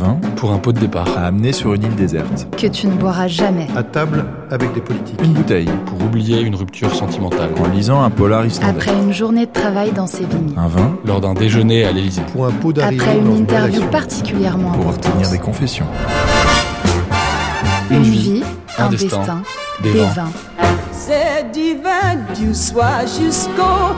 Vin Pour un pot de départ. à amener sur une île déserte. que tu ne boiras jamais. à table avec des politiques. Une bouteille Pour oublier une rupture sentimentale. en lisant un polar islandais. Après une journée de travail dans ses vignes. Un vin Lors d'un déjeuner à l'Élysée. Pour un pot d'arrivée Après une interview particulièrement pour importante. obtenir des confessions. Une vie, un un destin, destin, des des vins. vins. C'est divin du soir jusqu'au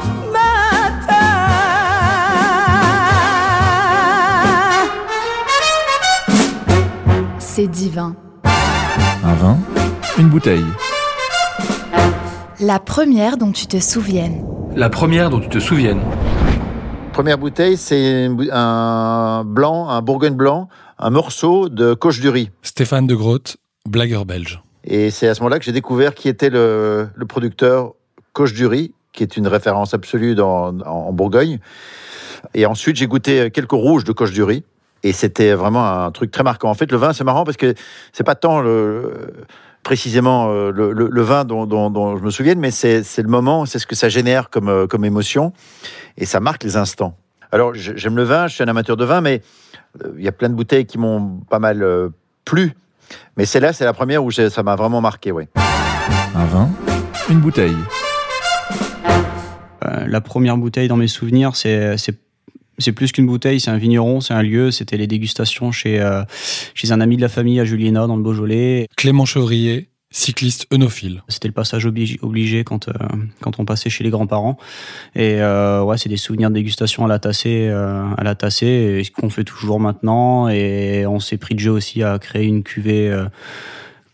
C'est divin. Un vin Une bouteille. La première dont tu te souviennes. La première dont tu te souviennes. Première bouteille, c'est un blanc, un bourgogne blanc, un morceau de coche du riz. Stéphane de Groot, blagueur belge. Et c'est à ce moment-là que j'ai découvert qui était le, le producteur Coche du riz, qui est une référence absolue dans, en, en Bourgogne. Et ensuite, j'ai goûté quelques rouges de Coche du riz. Et c'était vraiment un truc très marquant. En fait, le vin, c'est marrant parce que c'est pas tant le, précisément euh, le, le- le vin dont, dont- dont je me souviens, mais c'est le moment, c'est ce que ça génère comme, euh, comme émotion. Et ça marque les instants. Alors, j'aime le vin, je suis un amateur de vin, mais euh, il y a plein de bouteilles qui m'ont pas mal plu. Mais celle-là, c'est la première où j'ai- ça m'a vraiment marqué, oui. Un vin Une bouteille. Euh, la première bouteille dans mes souvenirs, c'est c'est plus qu'une bouteille, c'est un vigneron, c'est un lieu. C'était les dégustations chez euh, chez un ami de la famille à Juliena dans le Beaujolais. Clément Chevrier, cycliste œnophile. C'était le passage obligé, obligé quand euh, quand on passait chez les grands-parents. Et euh, ouais, c'est des souvenirs de dégustation à la tassée, euh, à la tassée, et ce qu'on fait toujours maintenant. Et on s'est pris de jeu aussi à créer une cuvée.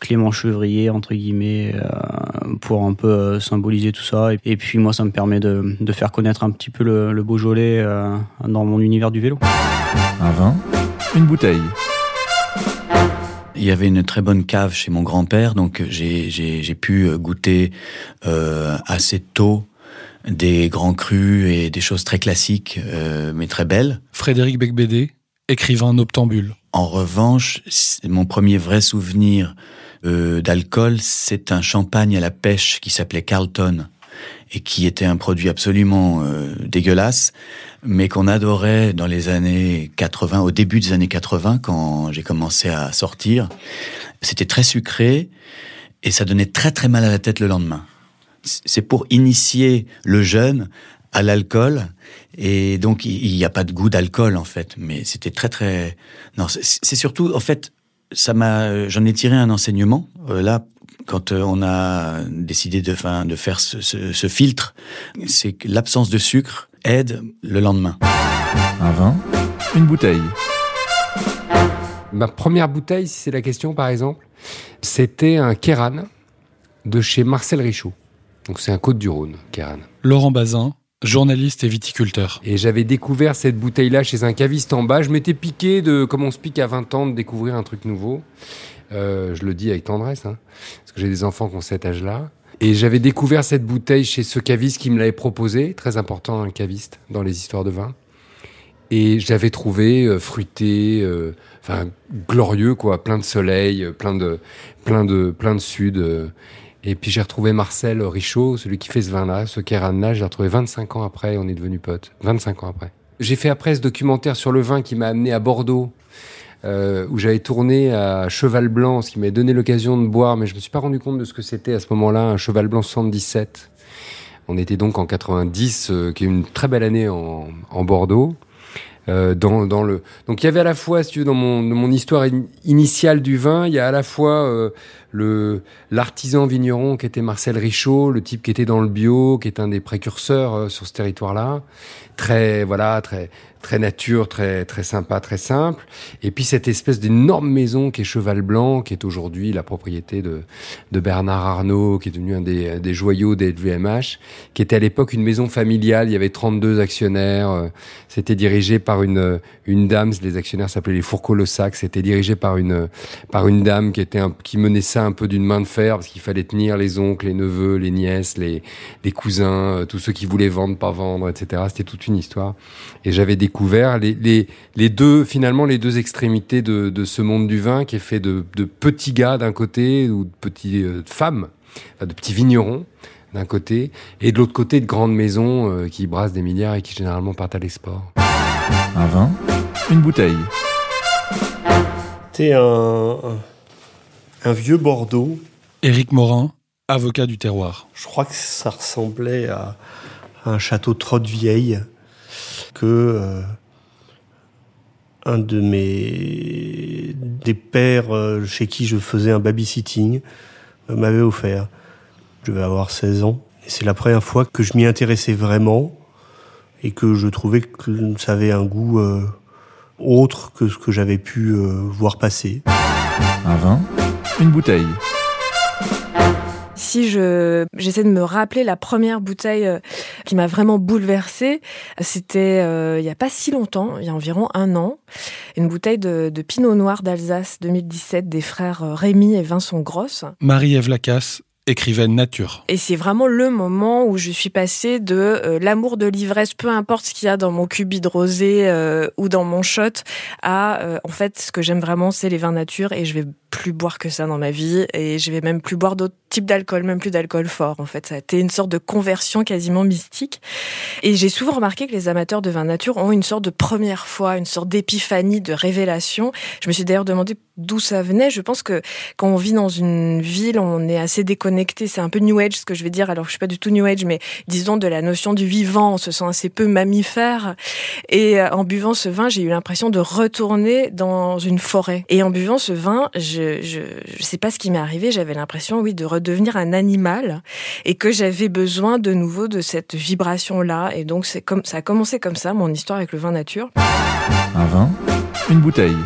Clément Chevrier entre guillemets euh, pour un peu euh, symboliser tout ça et, et puis moi ça me permet de, de faire connaître un petit peu le, le Beaujolais euh, dans mon univers du vélo. Un vin Une bouteille. Il y avait une très bonne cave chez mon grand-père, donc j'ai j'ai- j'ai pu goûter euh, assez tôt des grands crus et des choses très classiques, euh, mais très belles. Frédéric Becbédé, écrivain noctambule. En revanche, c'est- mon premier vrai souvenir euh, d'alcool, c'est un champagne à la pêche qui s'appelait Carlton et qui était un produit absolument euh, dégueulasse, mais qu'on adorait dans les années 80, au début des années 80, quand j'ai commencé à sortir. C'était très sucré et ça donnait très très mal à la tête le lendemain. C'est pour initier le jeune à l'alcool et donc il n'y a pas de goût d'alcool en fait, mais c'était très très non c'est c'est surtout en fait ça m'a j'en ai tiré un enseignement euh, là quand euh, on a décidé de fin, de faire ce, ce- ce filtre, c'est que l'absence de sucre aide le lendemain. Un vin Une bouteille. Ma première bouteille, si c'est la question par exemple, c'était un Kéran de chez Marcel Richaud. Donc c'est un Côte du Rhône, Kéran. Laurent Bazin, journaliste et viticulteur. Et j'avais découvert cette bouteille-là chez un caviste en bas. Je m'étais piqué de, comme on se pique à 20 ans, de découvrir un truc nouveau. Euh, je le dis avec tendresse, hein, parce que j'ai des enfants qui ont cet âge-là. Et j'avais découvert cette bouteille chez ce caviste qui me l'avait proposé, très important un caviste dans les histoires de vin. Et je l'avais trouvé euh, fruité, euh, enfin glorieux quoi, plein de soleil, plein de, plein de, plein de sud. Et puis j'ai retrouvé Marcel Richaud, celui qui fait ce vin-là, ce Kéran-là, j'ai retrouvé 25 ans après, on est devenus potes. 25 ans après. J'ai fait après ce documentaire sur le vin qui m'a amené à Bordeaux, euh, où j'avais tourné à Cheval Blanc, ce qui m'a donné l'occasion de boire, mais je me suis pas rendu compte de ce que c'était à ce moment-là, un Cheval Blanc 77. On était donc en 90, euh, qui est une très belle année en, Bordeaux. Euh, dans, le donc il y avait à la fois si tu veux dans mon, histoire in- initiale du vin il y a à la fois le l'artisan vigneron qui était Marcel Richaud, le type qui était dans le bio, qui est un des précurseurs euh, sur ce territoire-là, très voilà, très très nature, très très sympa, très simple. Et puis cette espèce d'énorme maison qui est Cheval Blanc, qui est aujourd'hui la propriété de, de Bernard Arnault, qui est devenu un des, des joyaux des LVMH, qui était à l'époque une maison familiale. Il y avait 32 actionnaires. euh, C'était dirigé par une une dame. Les actionnaires s'appelaient les Fourcault-Lossac. C'était dirigé par une par une dame qui était un, qui menait ça un peu d'une main de fer parce qu'il fallait tenir les oncles, les neveux, les nièces, les les cousins, euh, tous ceux qui voulaient vendre, pas vendre, etc. C'était toute une histoire. Et j'avais découvert les, les, les deux, finalement, les deux extrémités de, de ce monde du vin qui est fait de, de petits gars d'un côté ou de petites euh, femmes, enfin, de petits vignerons d'un côté, et de l'autre côté de grandes maisons euh, qui brassent des milliards et qui généralement partent à l'export. Un vin, une bouteille. C'était un, un, vieux Bordeaux. Éric Morin, avocat du terroir. Je crois que ça ressemblait à, à un château Trotte-Vieille que euh, un de mes des pères euh, chez qui je faisais un babysitting euh, m'avait offert. Je devais avoir 16 ans et c'est la première fois que je m'y intéressais vraiment et que je trouvais que ça avait un goût euh, autre que ce que j'avais pu euh, voir passer. Un vin, une bouteille. Si je j'essaie de me rappeler la première bouteille euh, qui m'a vraiment bouleversée, c'était euh, il y a pas si longtemps, il y a environ un an, une bouteille de, de Pinot Noir d'Alsace 2017 des frères euh, Rémi et Vincent Grosse. Marie-Ève Lacasse, écrivaine nature. Et c'est vraiment le moment où je suis passée de euh, l'amour de l'ivresse, peu importe ce qu'il y a dans mon cubi de rosé euh, ou dans mon shot, à euh, en fait ce que j'aime vraiment c'est les vins nature et je vais plus boire que ça dans ma vie et je vais même plus boire d'autres types d'alcool, même plus d'alcool fort en fait. Ça a été une sorte de conversion quasiment mystique. Et j'ai souvent remarqué que les amateurs de vin nature ont une sorte de première fois, une sorte d'épiphanie, de révélation. Je me suis d'ailleurs demandé d'où ça venait. Je pense que quand on vit dans une ville, on est assez déconnecté. C'est un peu New Age ce que je vais dire. Alors je suis pas du tout New Age, mais disons de la notion du vivant. On se sent assez peu mammifère. Et euh, en buvant ce vin, j'ai eu l'impression de retourner dans une forêt. Et en buvant ce vin, je je, je sais pas ce qui m'est arrivé. J'avais l'impression, oui, de redevenir un animal et que j'avais besoin de nouveau de cette vibration là. Et donc c'est comme ça a commencé comme ça mon histoire avec le vin nature. Un vin, une bouteille.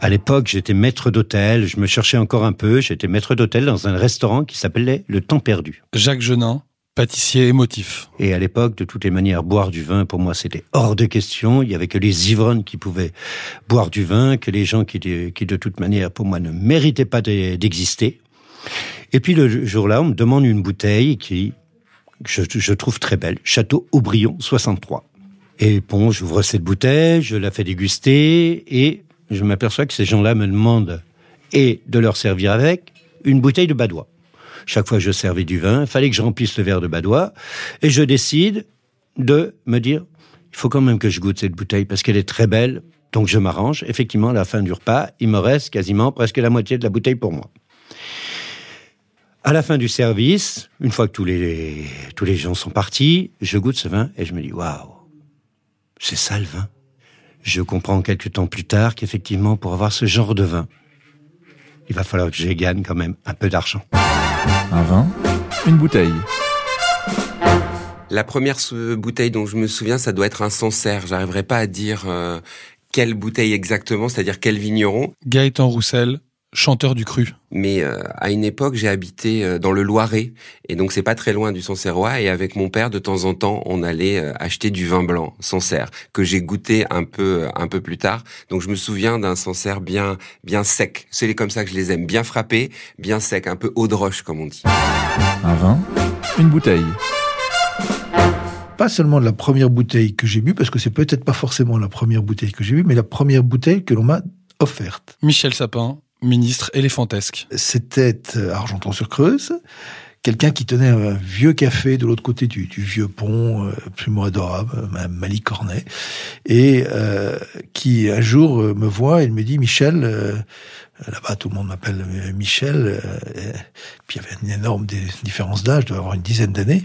À l'époque, j'étais maître d'hôtel, je me cherchais encore un peu, j'étais maître d'hôtel dans un restaurant qui s'appelait Le Temps Perdu. Jacques Genin, pâtissier émotif. Et à l'époque, de toutes les manières, boire du vin, pour moi, c'était hors de question. Il y avait que les ivrognes qui pouvaient boire du vin, que les gens qui, de- qui de toute manière, pour moi, ne méritaient pas de- d'exister. Et puis le jour-là, on me demande une bouteille qui, je, je trouve très belle, Château Aubryon 63. Et bon, j'ouvre cette bouteille, je la fais déguster, et je m'aperçois que ces gens-là me demandent et de leur servir avec une bouteille de badois. Chaque fois que je servais du vin, il fallait que je remplisse le verre de badois, et je décide de me dire, il faut quand même que je goûte cette bouteille parce qu'elle est très belle, donc je m'arrange. Effectivement, à la fin du repas, il me reste quasiment presque la moitié de la bouteille pour moi. À la fin du service, une fois que tous les, tous les gens sont partis, je goûte ce vin et je me dis, waouh, c'est ça le vin. Je comprends quelques temps plus tard qu'effectivement, pour avoir ce genre de vin, il va falloir que je gagne quand même un peu d'argent. Un vin, une bouteille. La première bouteille dont je me souviens, ça doit être un Sancerre. J'arriverai pas à dire euh, quelle bouteille exactement, c'est-à-dire quel vigneron. Gaëtan Roussel, chanteur du cru. Mais euh, à une époque, j'ai habité euh, dans le Loiret, et donc c'est pas très loin du Sancerrois. Et avec mon père, de temps en temps, on allait euh, acheter du vin blanc Sancerre que j'ai goûté un peu euh, un peu plus tard. Donc je me souviens d'un Sancerre bien bien sec. C'est comme ça que je les aime, bien frappé, bien sec, un peu eau de roche comme on dit. Un vin, une bouteille. Pas seulement de la première bouteille que j'ai bu, parce que c'est peut-être pas forcément la première bouteille que j'ai bu, mais la première bouteille que l'on m'a offerte. Michel Sapin, ministre éléphantesque. C'était euh, Argenton-sur-Creuse, quelqu'un qui tenait un vieux café de l'autre côté du, du vieux pont, euh, absolument adorable, euh, Madame Mali Cornet, et euh, qui un jour euh, me voit et me dit Michel, euh, là-bas tout le monde m'appelle euh, Michel, euh, puis il y avait une énorme différence d'âge, je devais avoir une dizaine d'années.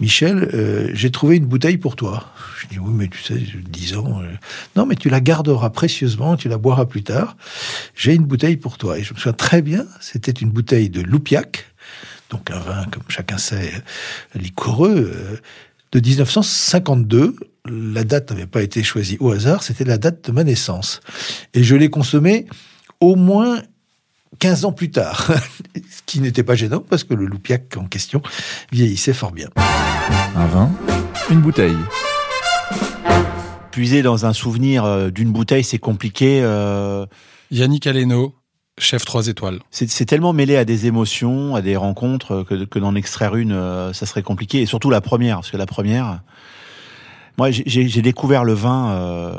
Michel, euh, j'ai trouvé une bouteille pour toi. Je dis, oui, mais tu sais, 10 ans. euh, non, mais tu la garderas précieusement, tu la boiras plus tard. J'ai une bouteille pour toi. Et je me souviens très bien, c'était une bouteille de Loupiac, donc un vin, comme chacun sait, liquoreux, de 1952. La date n'avait pas été choisie au hasard, c'était la date de ma naissance. Et je l'ai consommée au moins 15 ans plus tard, ce qui n'était pas gênant parce que le Loupiac en question vieillissait fort bien. Un vin, une bouteille. Puiser dans un souvenir euh, d'une bouteille, c'est compliqué. euh, Yannick Aleno, chef 3 étoiles. C'est c'est tellement mêlé à des émotions, à des rencontres, euh, que, que d'en extraire une, ça serait compliqué. Et surtout la première, parce que la première, moi j'ai- j'ai j'ai découvert le vin, euh,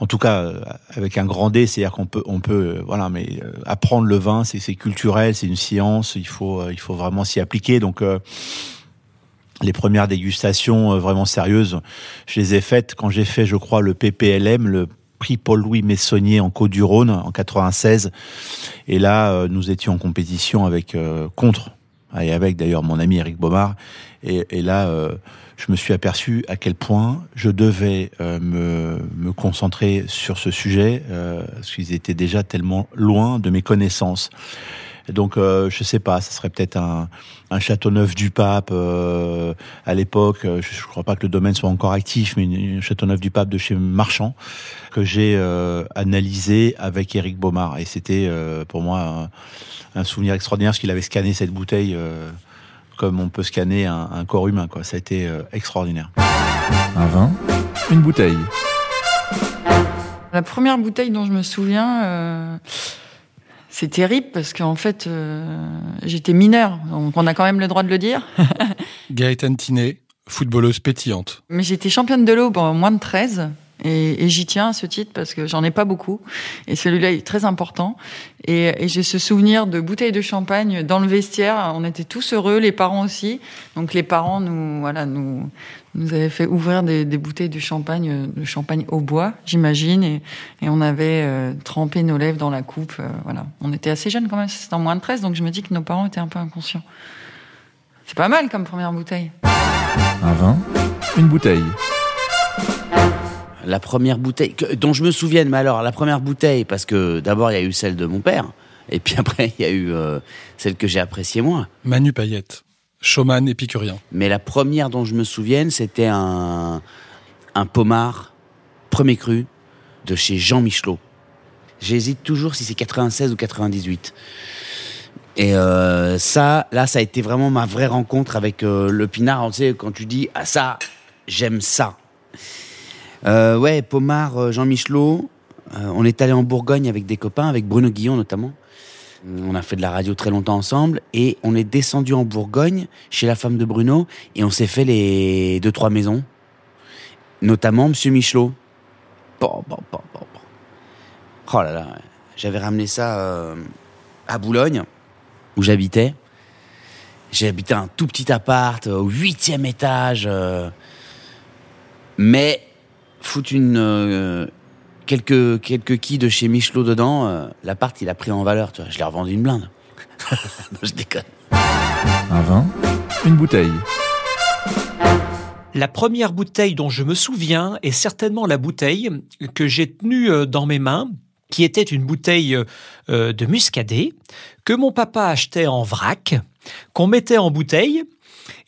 en tout cas euh, avec un grand D, c'est-à-dire qu'on peut, on peut, euh, voilà, mais euh, apprendre le vin, c'est culturel, c'est une science, il faut, il faut vraiment s'y appliquer. Donc euh, les premières dégustations vraiment sérieuses, je les ai faites quand j'ai fait, je crois, le PPLM, le prix Paul-Louis Messonnier en Côte-du-Rhône en 96. Et là, nous étions en compétition avec euh, contre et avec d'ailleurs mon ami Eric Baumard. Et, et là, euh, je me suis aperçu à quel point je devais euh, me, me concentrer sur ce sujet, euh, parce qu'ils étaient déjà tellement loin de mes connaissances. Donc, euh, je sais pas, ça serait peut-être un, un Châteauneuf du Pape euh, à l'époque. euh, Je, je crois pas que le domaine soit encore actif, mais une, une Châteauneuf du Pape de chez Marchand que j'ai euh, analysé avec Eric Baumard. Et c'était euh, pour moi un, un souvenir extraordinaire parce qu'il avait scanné cette bouteille euh, comme on peut scanner un, un corps humain. Quoi. Ça a été euh, extraordinaire. Un vin, une bouteille. La première bouteille dont je me souviens, euh, c'est terrible parce qu'en fait, euh, j'étais mineure, donc on a quand même le droit de le dire. Gaëtan Tinet, footballeuse pétillante. Mais j'étais championne de l'Aube en moins de 13. Et, j'y tiens à ce titre parce que j'en ai pas beaucoup. Et celui-là est très important. Et, j'ai ce souvenir de bouteilles de champagne dans le vestiaire. On était tous heureux, les parents aussi. Donc les parents nous, voilà, nous, nous avaient fait ouvrir des, des bouteilles de champagne, de champagne au bois, j'imagine. Et, et on avait euh, trempé nos lèvres dans la coupe. euh, voilà. On était assez jeunes quand même. C'était en moins de 13. Donc je me dis que nos parents étaient un peu inconscients. C'est pas mal comme première bouteille. Un vin, une bouteille. La première bouteille, que- dont je me souvienne, mais alors la première bouteille, parce que d'abord il y a eu celle de mon père, et puis après il y a eu euh, celle que j'ai appréciée moi. Manu Payette, showman épicurien. Mais la première dont je me souvienne, c'était un, un pommard premier cru de chez Jean Michelot. J'hésite toujours si c'est 96 ou 98. Et euh, ça, là, ça a été vraiment ma vraie rencontre avec euh, le pinard. Tu sais, quand tu dis ah ça, j'aime ça. Euh, ouais, Pomard, euh, Jean Michelot. Euh, on est allé en Bourgogne avec des copains, avec Bruno Guillon notamment. On a fait de la radio très longtemps ensemble et on est descendu en Bourgogne chez la femme de Bruno et on s'est fait les deux trois maisons, notamment Monsieur Michelot. Bon, bon, bon. Oh là là, j'avais ramené ça euh, à Boulogne où j'habitais. J'ai habité un tout petit appart au huitième étage, mais foutre une euh, quelques quelques quilles de chez Michelot dedans, euh, l'appart il a pris en valeur. Tu vois, je l'ai revendu une blinde. non, je déconne. Un vin, une bouteille. La première bouteille dont je me souviens est certainement la bouteille que j'ai tenue euh, dans mes mains, qui était une bouteille de muscadet que mon papa achetait en vrac, qu'on mettait en bouteille,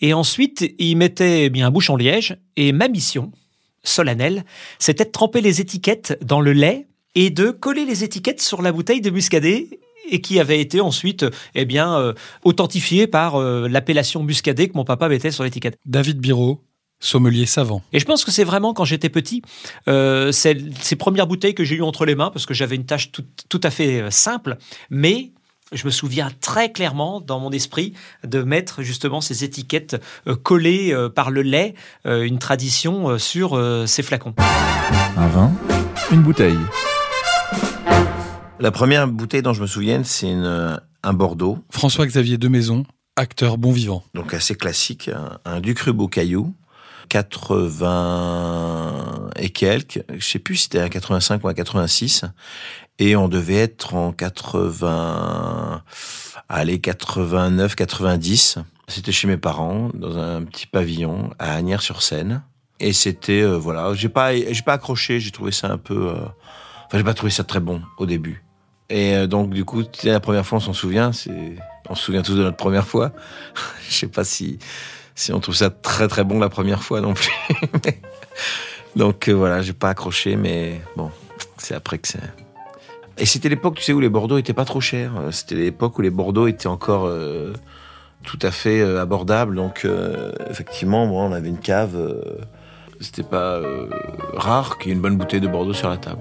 et ensuite il mettait eh bien un bouchon liège. Et ma mission solennelle, c'était de tremper les étiquettes dans le lait et de coller les étiquettes sur la bouteille de muscadet et qui avait été ensuite eh bien euh, authentifiée par euh, l'appellation muscadet que mon papa mettait sur l'étiquette. David Biro, sommelier savant. Et je pense que c'est vraiment quand j'étais petit, euh, ces premières bouteilles que j'ai eues entre les mains, parce que j'avais une tâche tout, tout à fait euh, simple, mais je me souviens très clairement dans mon esprit de mettre justement ces étiquettes euh, collées euh, par le lait, euh, une tradition sur ces flacons. Un vin, une bouteille. La première bouteille dont je me souviens, c'est un Bordeaux. François-Xavier de Maison, acteur bon vivant. Donc assez classique, un, un Ducru Caillou, 80 et quelques, je sais plus si c'était un 85 ou un 86, et on devait être en 80, allez 89, 90. C'était chez mes parents dans un petit pavillon à Agnières-sur-Seine. Et c'était euh, voilà, j'ai pas j'ai pas accroché, j'ai trouvé ça un peu euh, enfin j'ai pas trouvé ça très bon au début. Et euh, donc du coup, la première fois on s'en souvient, c'est on se souvient tous de notre première fois. je sais pas si si on trouve ça très très bon la première fois non plus. donc euh, voilà, j'ai pas accroché mais bon, c'est après que c'est et c'était l'époque, tu sais, où les Bordeaux étaient pas trop chers. Euh, C'était l'époque où les Bordeaux étaient encore euh, tout à fait euh, abordables. Donc, effectivement, moi, on avait une cave. C'était pas rare qu'il y ait une bonne bouteille de Bordeaux sur la table.